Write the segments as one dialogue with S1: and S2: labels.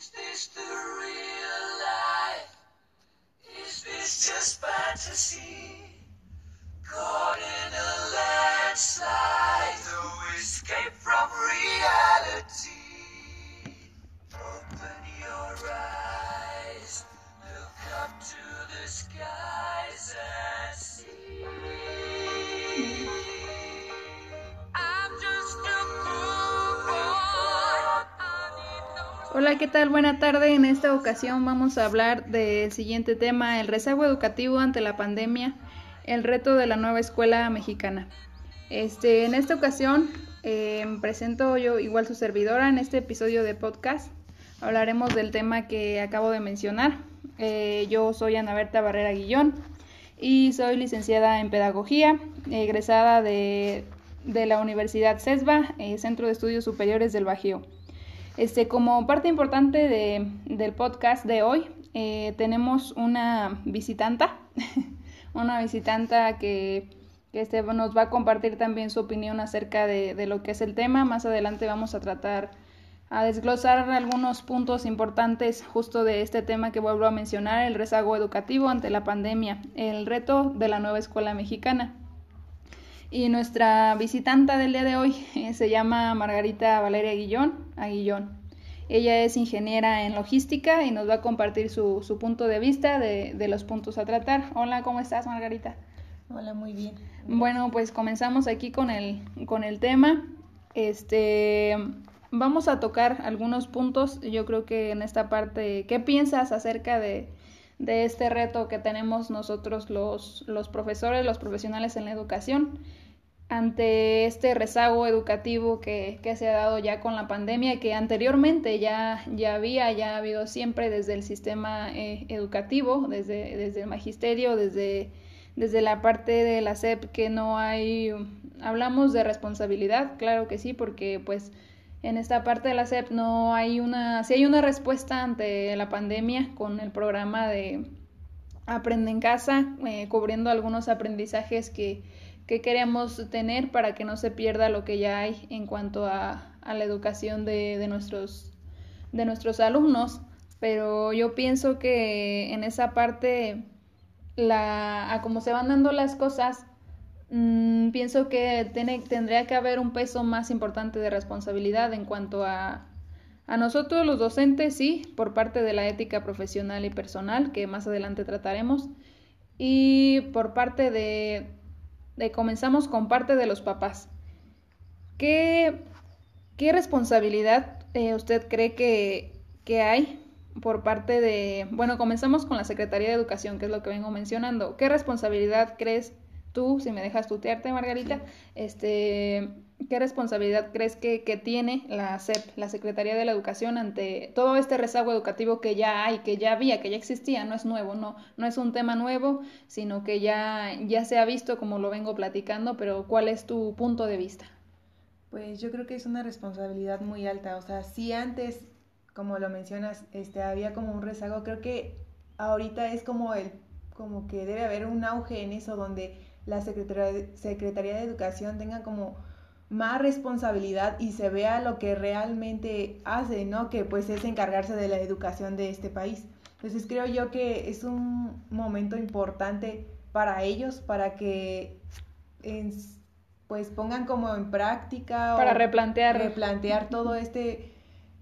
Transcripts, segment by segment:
S1: Is this the real life? Is this just fantasy? Caught in a landslide,
S2: Hola, ¿qué tal? Buena tarde. En esta ocasión vamos a hablar del siguiente tema, el rezago educativo ante la pandemia, el reto de la nueva escuela mexicana. Este, en esta ocasión eh, presento yo igual su servidora en este episodio de podcast. Hablaremos del tema que acabo de mencionar. Eh, yo soy Ana Berta Barrera Guillón y soy licenciada en Pedagogía, egresada de, de la Universidad CESBA, eh, Centro de Estudios Superiores del Bajío. Este, como parte importante de, del podcast de hoy, eh, tenemos una visitanta, una visitanta que, este, nos va a compartir también su opinión acerca de, de lo que es el tema. Más adelante vamos a tratar a desglosar algunos puntos importantes justo de este tema que vuelvo a mencionar, el rezago educativo ante la pandemia, el reto de la nueva escuela mexicana. Y nuestra visitanta del día de hoy eh, se llama Margarita Valeria Guillón, Aguillón. Ella es ingeniera en logística y nos va a compartir su, su punto de vista de, de, los puntos a tratar. Hola, ¿cómo estás, Margarita?
S3: Hola, muy bien.
S2: Bueno, pues comenzamos aquí con el, con el tema. Este, vamos a tocar algunos puntos. Yo creo que en esta parte, ¿qué piensas acerca de, de este reto que tenemos nosotros los, los profesores, los profesionales en la educación? Ante este rezago educativo que, que, se ha dado ya con la pandemia, que anteriormente ya, ya había, ya ha habido siempre desde el sistema eh, educativo, desde, desde el magisterio, desde, desde la parte de la SEP, que no hay, hablamos de responsabilidad, claro que sí, porque pues en esta parte de la SEP no hay una, sí hay una respuesta ante la pandemia con el programa de Aprende en casa, eh, cubriendo algunos aprendizajes que que queremos tener para que no se pierda lo que ya hay en cuanto a, la educación de, nuestros, alumnos. Pero yo pienso que en esa parte, a cómo se van dando las cosas, mmm, pienso que tendría que haber un peso más importante de responsabilidad en cuanto a, a nosotros los docentes, sí, por parte de la ética profesional y personal, que más adelante trataremos, y por parte de, de comenzamos con parte de los papás. ¿Qué, qué responsabilidad eh, usted cree que, que, hay por parte de... Bueno, comenzamos con la Secretaría de Educación, que es lo que vengo mencionando. ¿Qué responsabilidad crees tú, si me dejas tutearte, Margarita, este, qué responsabilidad crees que, que, tiene la SEP, la Secretaría de la Educación, ante todo este rezago educativo que ya hay, que ya había, que ya existía, no es nuevo, no, no es un tema nuevo, sino que ya, ya se ha visto como lo vengo platicando, pero ¿cuál es tu punto de vista?
S3: Pues yo creo que es una responsabilidad muy alta, o sea, si antes, como lo mencionas, este, había como un rezago, creo que ahorita es como el, como que debe haber un auge en eso donde la Secretaría, Secretaría de Educación tenga como más responsabilidad y se vea lo que realmente hace, ¿no? Que pues es encargarse de la educación de este país. Entonces creo yo que es un momento importante para ellos, para que en, pues pongan como en práctica
S2: para replantear
S3: replantear todo este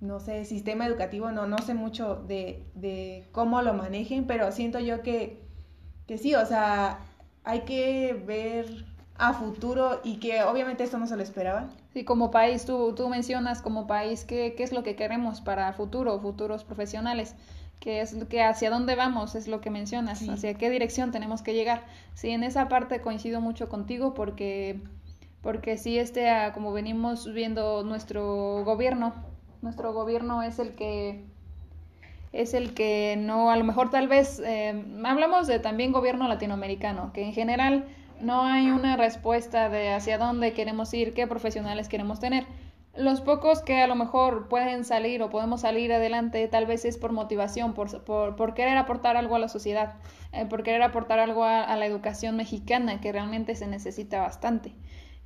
S3: no sé, sistema educativo, no, no sé mucho de, de cómo lo manejen, pero siento yo que, que sí, o sea, hay que ver a futuro y que obviamente esto no se lo esperaba.
S2: Sí, como país, tú, tú mencionas como país qué, qué es lo que queremos para futuro, futuros profesionales, que es que hacia dónde vamos, es lo que mencionas, sí. hacia qué dirección tenemos que llegar. Sí, en esa parte coincido mucho contigo porque, porque sí, este, como venimos viendo nuestro gobierno, nuestro gobierno es el que es el que no, a lo mejor tal vez, eh, hablamos de también gobierno latinoamericano, que en general no hay una respuesta de hacia dónde queremos ir, qué profesionales queremos tener. Los pocos que a lo mejor pueden salir o podemos salir adelante tal vez es por motivación, por, por, por querer aportar algo a la sociedad, eh, por querer aportar algo a, a, la educación mexicana que realmente se necesita bastante.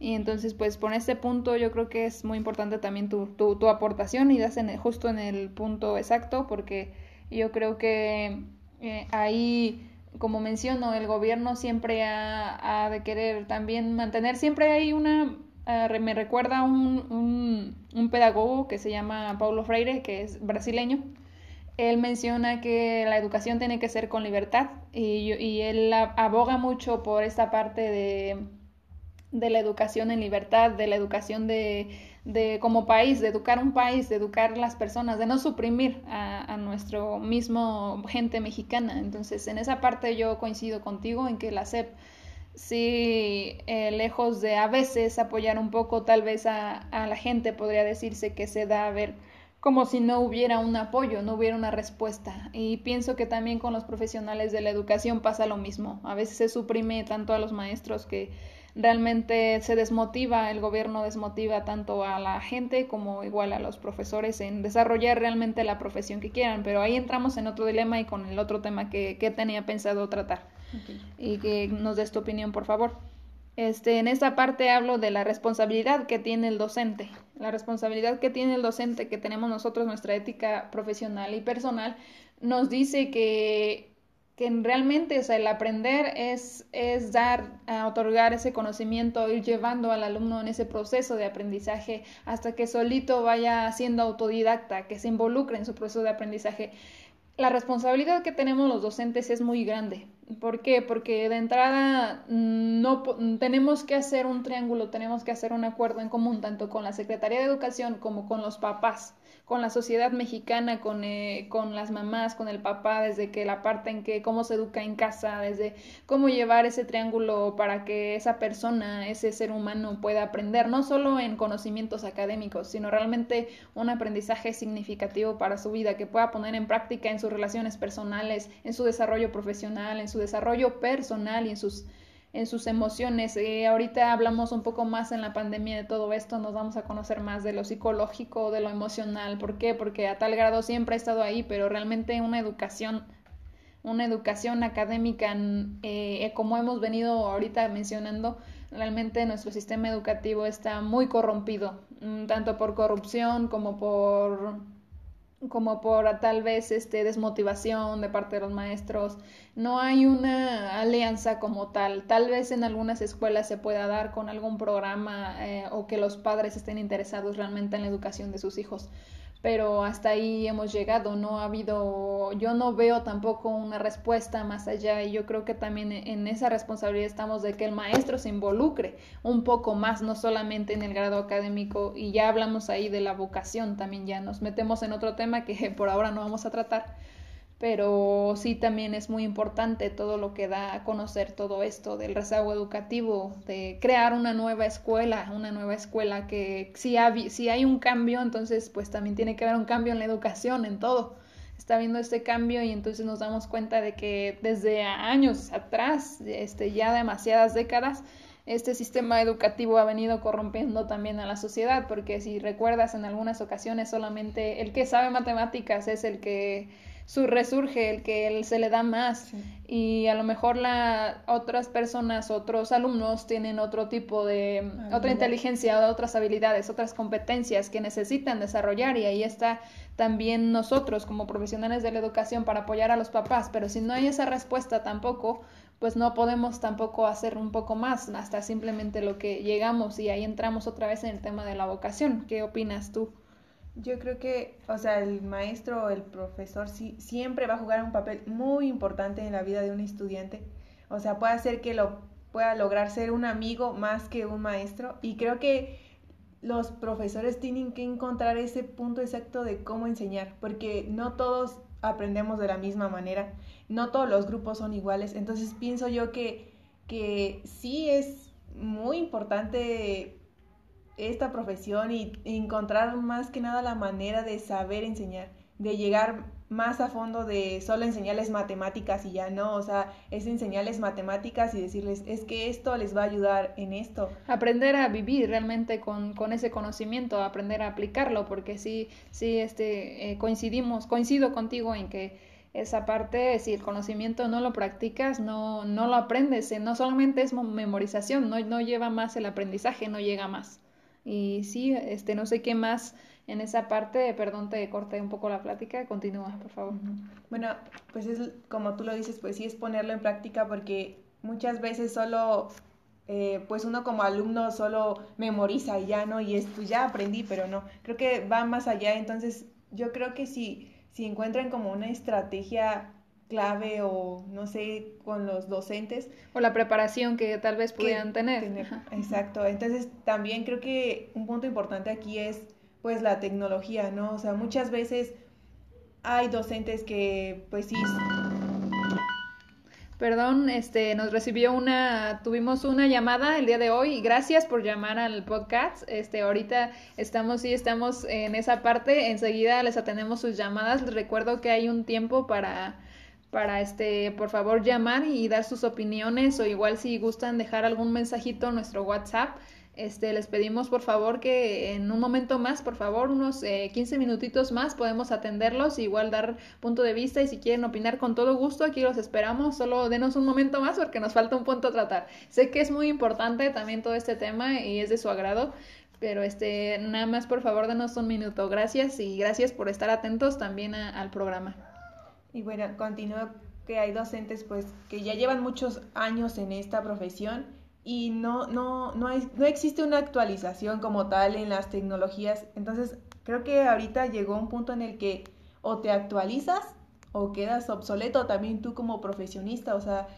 S2: Y entonces, pues por este punto yo creo que es muy importante también tu, tu, tu aportación y das en justo en el punto exacto, porque yo creo que eh, ahí, como menciono, el gobierno siempre ha, de querer también mantener, siempre hay una, uh, me recuerda un, un, un pedagogo que se llama Paulo Freire, que es brasileño, él menciona que la educación tiene que ser con libertad y, y él aboga mucho por esta parte de, de, la educación en libertad, de la educación de, de, como país, de educar un país, de educar las personas, de no suprimir a, a nuestro mismo gente mexicana. Entonces, en esa parte yo coincido contigo en que la SEP sí, eh, lejos de a veces apoyar un poco tal vez a, a la gente, podría decirse que se da a ver como si no hubiera un apoyo, no hubiera una respuesta. Y pienso que también con los profesionales de la educación pasa lo mismo. A veces se suprime tanto a los maestros que realmente se desmotiva, el gobierno desmotiva tanto a la gente como igual a los profesores en desarrollar realmente la profesión que quieran. Pero ahí entramos en otro dilema y con el otro tema que, que tenía pensado tratar. Okay. Y que nos des tu opinión, por favor. Este, en esta parte hablo de la responsabilidad que tiene el docente, la responsabilidad que tiene el docente, que tenemos nosotros, nuestra ética profesional y personal, nos dice que, que realmente o sea, el aprender es, es dar, otorgar ese conocimiento, ir llevando al alumno en ese proceso de aprendizaje hasta que solito vaya siendo autodidacta, que se involucre en su proceso de aprendizaje. La responsabilidad que tenemos los docentes es muy grande, ¿Por qué? Porque de entrada mm, no tenemos que hacer un triángulo, tenemos que hacer un acuerdo en común tanto con la Secretaría de Educación como con los papás con la sociedad mexicana, con, eh, con las mamás, con el papá, desde que la parte en que cómo se educa en casa, desde cómo llevar ese triángulo para que esa persona, ese ser humano pueda aprender, no solo en conocimientos académicos, sino realmente un aprendizaje significativo para su vida, que pueda poner en práctica en sus relaciones personales, en su desarrollo profesional, en su desarrollo personal y en sus en sus emociones. Eh, ahorita hablamos un poco más en la pandemia de todo esto, nos vamos a conocer más de lo psicológico, de lo emocional. ¿Por qué? Porque a tal grado siempre ha estado ahí, pero realmente una educación, una educación académica, eh, como hemos venido ahorita mencionando, realmente nuestro sistema educativo está muy corrompido, mm, tanto por corrupción como por como por tal vez este desmotivación de parte de los maestros. No hay una alianza como tal. Tal vez en algunas escuelas se pueda dar con algún programa eh, o que los padres estén interesados realmente en la educación de sus hijos pero hasta ahí hemos llegado, no ha habido, yo no veo tampoco una respuesta más allá y yo creo que también en esa responsabilidad estamos de que el maestro se involucre un poco más, no solamente en el grado académico y ya hablamos ahí de la vocación, también ya nos metemos en otro tema que por ahora no vamos a tratar, pero sí también es muy importante todo lo que da a conocer todo esto del rezago educativo, de crear una nueva escuela, una nueva escuela que si, hay, un cambio, entonces pues también tiene que haber un cambio en la educación, en todo. Está viendo este cambio y entonces nos damos cuenta de que desde años atrás, este, ya demasiadas décadas, este sistema educativo ha venido corrompiendo también a la sociedad, porque si recuerdas en algunas ocasiones solamente el que sabe matemáticas es el que su resurge, el que él se le da más sí. y a lo mejor la otras personas, otros alumnos tienen otro tipo de otra inteligencia, otras habilidades, otras competencias que necesitan desarrollar y ahí está también nosotros como profesionales de la educación para apoyar a los papás, pero si no hay esa respuesta tampoco, pues no podemos tampoco hacer un poco más, hasta simplemente lo que llegamos y ahí entramos otra vez en el tema de la vocación. ¿Qué opinas tú?
S3: Yo creo que, o sea, el maestro o el profesor sí, siempre va a jugar un papel muy importante en la vida de un estudiante. O sea, puede hacer que lo pueda lograr ser un amigo más que un maestro. Y creo que los profesores tienen que encontrar ese punto exacto de cómo enseñar, porque no todos aprendemos de la misma manera, no todos los grupos son iguales. Entonces pienso yo que, que sí es muy importante esta profesión y encontrar más que nada la manera de saber enseñar, de llegar más a fondo de solo enseñarles matemáticas y ya no, o sea, es enseñarles matemáticas y decirles, es que esto les va a ayudar en esto.
S2: Aprender a vivir realmente con, con ese conocimiento, aprender a aplicarlo, porque sí, sí, este, eh, coincidimos, coincido contigo en que esa parte, si el conocimiento no lo practicas, no, no lo aprendes, eh, no solamente es memorización, no, no lleva más el aprendizaje, no llega más. Y sí, este, no sé qué más en esa parte, perdón, te corté un poco la plática, continúa, por favor.
S3: Bueno, pues es como tú lo dices, pues sí es ponerlo en práctica porque muchas veces solo, eh, pues uno como alumno solo memoriza y ya, ¿no? Y es, pues ya aprendí, pero no, creo que va más allá, entonces yo creo que si si encuentran como una estrategia clave o no sé, con los docentes.
S2: O la preparación que tal vez pudieran tener.
S3: Exacto. Entonces también creo que un punto importante aquí es pues la tecnología, ¿no? O sea, muchas veces hay docentes que pues sí
S2: Perdón, este, nos recibió una, tuvimos una llamada el día de hoy. Gracias por llamar al podcast. Este, ahorita estamos, sí, estamos en esa parte. Enseguida les atendemos sus llamadas. Les recuerdo que hay un tiempo para, para este, por favor, llamar y dar sus opiniones o igual si gustan dejar algún mensajito en nuestro WhatsApp. Este, les pedimos por favor que en un momento más, por favor, unos eh, 15 minutitos más, podemos atenderlos, igual dar punto de vista y si quieren opinar con todo gusto, aquí los esperamos, solo denos un momento más porque nos falta un punto a tratar. Sé que es muy importante también todo este tema y es de su agrado, pero este, nada más por favor denos un minuto. Gracias y gracias por estar atentos también al programa.
S3: Y bueno, continúo que hay docentes pues que ya llevan muchos años en esta profesión y no, no, no, no existe una actualización como tal en las tecnologías. Entonces, creo que ahorita llegó un punto en el que o te actualizas o quedas obsoleto también tú como profesionista. O sea,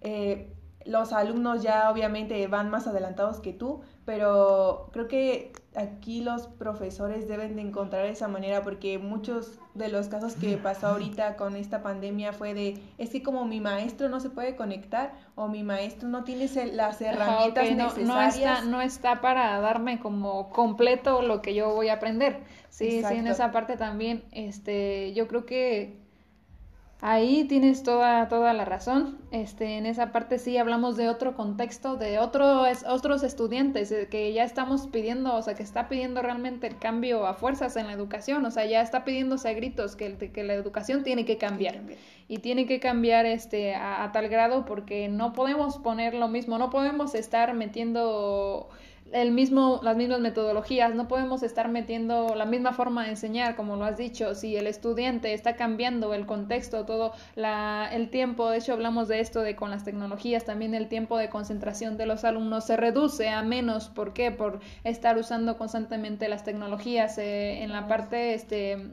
S3: eh, los alumnos ya obviamente van más adelantados que tú, pero creo que aquí los profesores deben de encontrar esa manera porque muchos de los casos que pasó ahorita con esta pandemia fue de, es que como mi maestro no se puede conectar o mi maestro no tiene las herramientas necesarias.
S2: No, está, no está para darme como completo lo que yo voy a aprender. Sí, sí, en esa parte también, este, yo creo que Ahí tienes toda, toda la razón. Este, en esa parte sí hablamos de otro contexto, de otros, otros estudiantes eh, que ya estamos pidiendo, o sea, que está pidiendo realmente el cambio a fuerzas en la educación, o sea, ya está pidiéndose a gritos que, que la educación tiene que cambiar. Y tiene que cambiar este, a tal grado porque no podemos poner lo mismo, no podemos estar metiendo el mismo, las mismas metodologías, no podemos estar metiendo la misma forma de enseñar, como lo has dicho, si el estudiante está cambiando el contexto, todo la, el tiempo, de hecho hablamos de esto de con las tecnologías, también el tiempo de concentración de los alumnos se reduce a menos, ¿por qué? Por estar usando constantemente las tecnologías eh, en la parte este,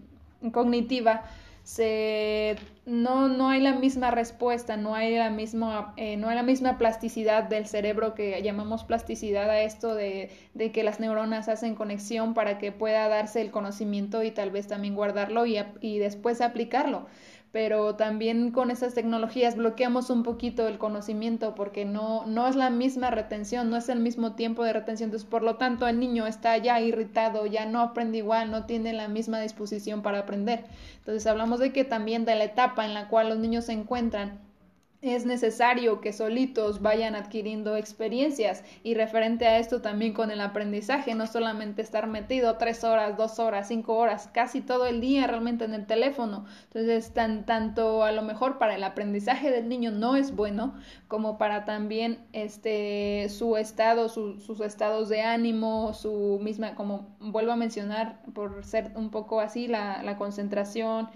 S2: cognitiva se no, no hay la misma respuesta, no hay la misma, eh, no hay la misma plasticidad del cerebro que llamamos plasticidad a esto de, de, que las neuronas hacen conexión para que pueda darse el conocimiento y tal vez también guardarlo y, y después aplicarlo pero también con esas tecnologías bloqueamos un poquito el conocimiento porque no, no es la misma retención, no es el mismo tiempo de retención, entonces por lo tanto el niño está ya irritado, ya no aprende igual, no tiene la misma disposición para aprender. Entonces hablamos de que también de la etapa en la cual los niños se encuentran es necesario que solitos vayan adquiriendo experiencias y referente a esto también con el aprendizaje, no solamente estar metido tres horas, dos horas, cinco horas, casi todo el día realmente en el teléfono. Entonces, tan, tanto a lo mejor para el aprendizaje del niño no es bueno, como para también este su estado, sus estados de ánimo, su misma, como vuelvo a mencionar, por ser un poco así, la, la concentración,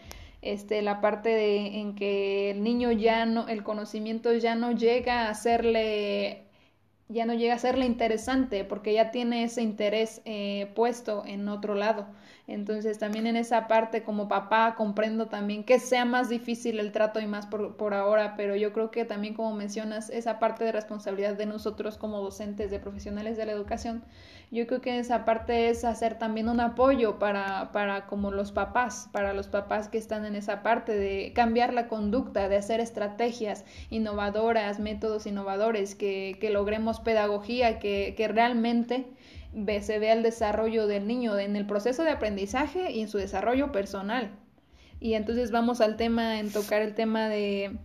S2: este, la parte de, en que el niño ya no, el conocimiento ya no llega a hacerle, ya no llega a serle interesante porque ya tiene ese interés eh, puesto en otro lado. Entonces también en esa parte como papá comprendo también que sea más difícil el trato y más por, por, ahora, pero yo creo que también como mencionas esa parte de responsabilidad de nosotros como docentes, de profesionales de la educación, yo creo que esa parte es hacer también un apoyo para, para como los papás, para los papás que están en esa parte de cambiar la conducta, de hacer estrategias innovadoras, métodos innovadores, que, que logremos pedagogía, que, que realmente se vea el desarrollo del niño en el proceso de aprendizaje y en su desarrollo personal. Y entonces vamos al tema, en tocar el tema de,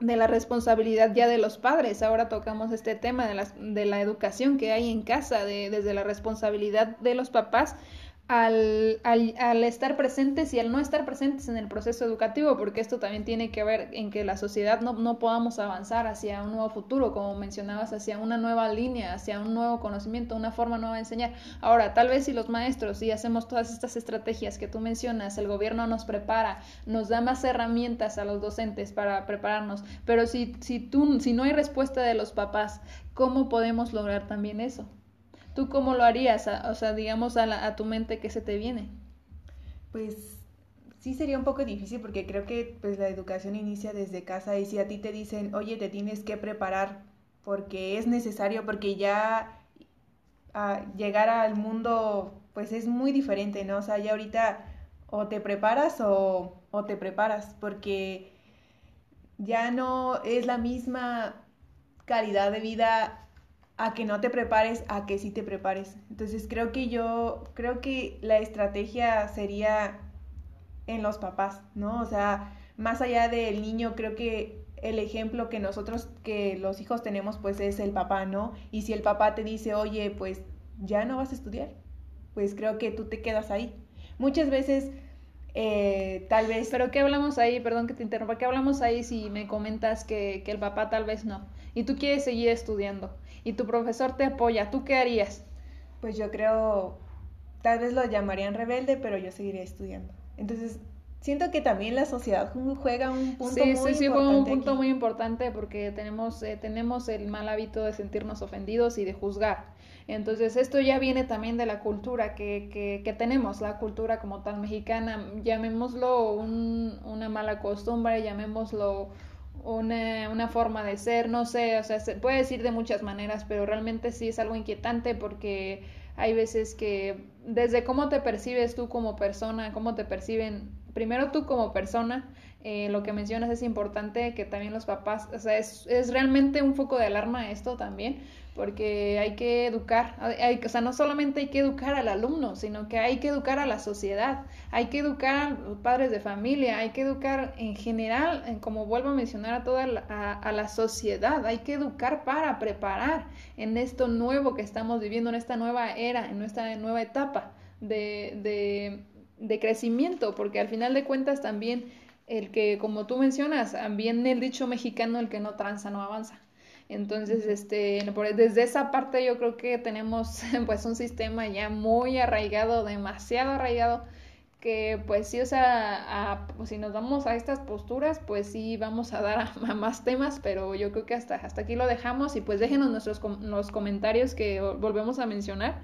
S2: de la responsabilidad ya de los padres. Ahora tocamos este tema de la, de la educación que hay en casa, de, desde la responsabilidad de los papás al, al, al, estar presentes y al no estar presentes en el proceso educativo, porque esto también tiene que ver en que la sociedad no, no podamos avanzar hacia un nuevo futuro, como mencionabas, hacia una nueva línea, hacia un nuevo conocimiento, una forma nueva de enseñar. Ahora, tal vez si los maestros, si hacemos todas estas estrategias que tú mencionas, el gobierno nos prepara, nos da más herramientas a los docentes para prepararnos, pero si, si, tú, si no hay respuesta de los papás, ¿cómo podemos lograr también eso? ¿Tú cómo lo harías? O sea, digamos a, la, a tu mente que se te viene.
S3: Pues sí sería un poco difícil porque creo que pues la educación inicia desde casa y si a ti te dicen, oye, te tienes que preparar porque es necesario, porque ya llegar al mundo pues es muy diferente, ¿no? O sea, ya ahorita o te preparas o, o te preparas porque ya no es la misma calidad de vida a que no te prepares, a que sí te prepares. Entonces creo que yo, creo que la estrategia sería en los papás, ¿no? O sea, más allá del niño, creo que el ejemplo que nosotros, que los hijos tenemos, pues es el papá, ¿no? Y si el papá te dice, oye, pues ya no vas a estudiar, pues creo que tú te quedas ahí. Muchas veces, eh, tal vez...
S2: Pero ¿qué hablamos ahí? Perdón que te interrumpa. ¿Qué hablamos ahí si me comentas que, que el papá tal vez no? Y tú quieres seguir estudiando y tu profesor te apoya, ¿tú qué harías?
S3: Pues yo creo, tal vez lo llamarían rebelde, pero yo seguiría estudiando. Entonces, siento que también la sociedad juega un punto
S2: sí,
S3: muy
S2: sí, sí,
S3: importante.
S2: juega un punto
S3: aquí.
S2: muy importante porque tenemos, eh, tenemos el mal hábito de sentirnos ofendidos y de juzgar. Entonces, esto ya viene también de la cultura que, que, que tenemos, la cultura como tal mexicana, llamémoslo un, una mala costumbre, llamémoslo una, una, forma de ser, no sé, o sea, se puede decir de muchas maneras, pero realmente sí es algo inquietante porque hay veces que desde cómo te percibes tú como persona, cómo te perciben, primero tú como persona, eh, lo que mencionas es importante que también los papás, o sea, es, es realmente un foco de alarma esto también, porque hay que educar, hay, o sea, no solamente hay que educar al alumno, sino que hay que educar a la sociedad, hay que educar a los padres de familia, hay que educar en general, en, como vuelvo a mencionar, a toda la, a, a, la sociedad, hay que educar para preparar en esto nuevo que estamos viviendo, en esta nueva era, en nuestra nueva etapa de, de, de crecimiento, porque al final de cuentas también el que, como tú mencionas, también el dicho mexicano, el que no tranza no avanza. Entonces, este, desde esa parte yo creo que tenemos pues un sistema ya muy arraigado, demasiado arraigado, que pues sí, o sea, a, pues, si nos vamos a estas posturas, pues sí vamos a dar a, a, más temas, pero yo creo que hasta, hasta aquí lo dejamos y pues déjenos nuestros los comentarios que volvemos a mencionar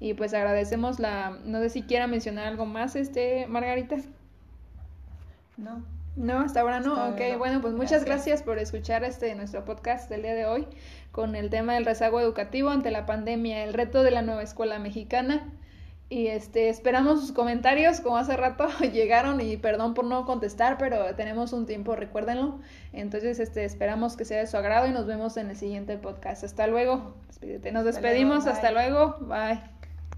S2: y pues agradecemos la, no sé si quiera mencionar algo más, este, Margarita.
S3: No.
S2: No, hasta ahora no.
S3: Hasta
S2: ok,
S3: ahora no.
S2: bueno, pues muchas
S3: Gracias.
S2: gracias por escuchar este nuestro podcast del día de hoy con el tema del rezago educativo ante la pandemia, el reto de la nueva escuela mexicana. Y este esperamos sus comentarios, como hace rato llegaron y perdón por no contestar, pero tenemos un tiempo, recuérdenlo. Entonces, este esperamos que sea de su agrado y nos vemos en el siguiente podcast. Hasta luego. Despídete. Nos
S3: Hasta luego,
S2: despedimos, hasta luego. Bye.